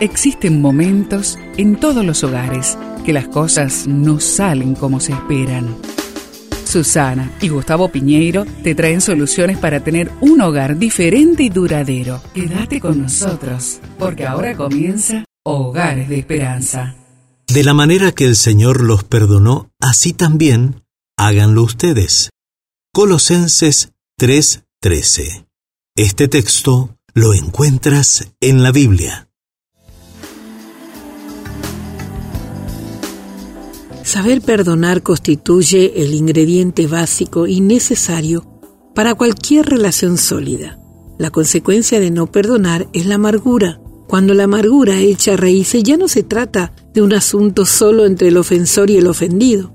Existen momentos en todos los hogares que las cosas no salen como se esperan. Susana y Gustavo Piñeiro te traen soluciones para tener un hogar diferente y duradero. Quédate con nosotros, porque ahora comienza Hogares de Esperanza. De la manera que el Señor los perdonó, así también háganlo ustedes. Colosenses 3:13. Este texto lo encuentras en la Biblia. Saber perdonar constituye el ingrediente básico y necesario para cualquier relación sólida. La consecuencia de no perdonar es la amargura. Cuando la amargura echa raíces ya no se trata de un asunto solo entre el ofensor y el ofendido.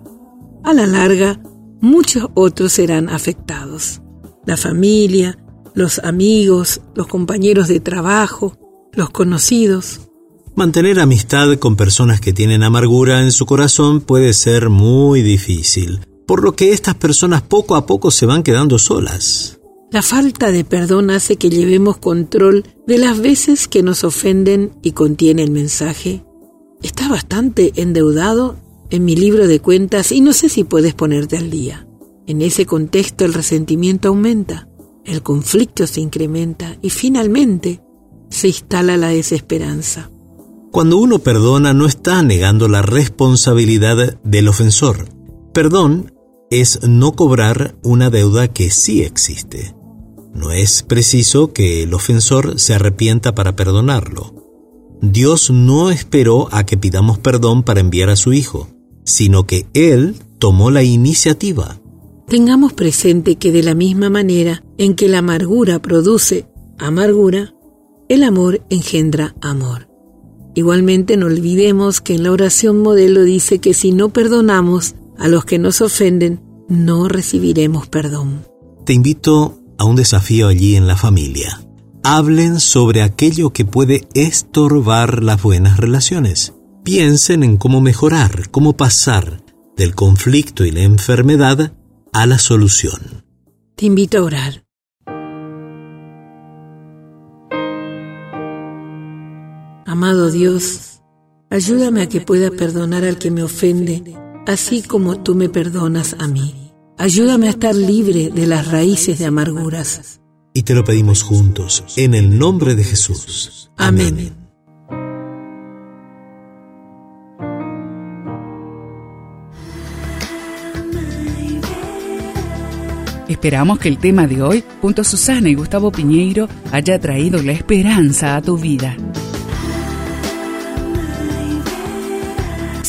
A la larga, muchos otros serán afectados. La familia, los amigos, los compañeros de trabajo, los conocidos. Mantener amistad con personas que tienen amargura en su corazón puede ser muy difícil, por lo que estas personas poco a poco se van quedando solas. La falta de perdón hace que llevemos control de las veces que nos ofenden y contiene el mensaje. Está bastante endeudado en mi libro de cuentas y no sé si puedes ponerte al día. En ese contexto el resentimiento aumenta, el conflicto se incrementa y finalmente se instala la desesperanza. Cuando uno perdona no está negando la responsabilidad del ofensor. Perdón es no cobrar una deuda que sí existe. No es preciso que el ofensor se arrepienta para perdonarlo. Dios no esperó a que pidamos perdón para enviar a su Hijo, sino que Él tomó la iniciativa. Tengamos presente que de la misma manera en que la amargura produce amargura, el amor engendra amor. Igualmente no olvidemos que en la oración modelo dice que si no perdonamos a los que nos ofenden, no recibiremos perdón. Te invito a un desafío allí en la familia. Hablen sobre aquello que puede estorbar las buenas relaciones. Piensen en cómo mejorar, cómo pasar del conflicto y la enfermedad a la solución. Te invito a orar. Amado Dios, ayúdame a que pueda perdonar al que me ofende, así como tú me perdonas a mí. Ayúdame a estar libre de las raíces de amarguras. Y te lo pedimos juntos, en el nombre de Jesús. Amén. Esperamos que el tema de hoy, junto a Susana y Gustavo Piñeiro, haya traído la esperanza a tu vida.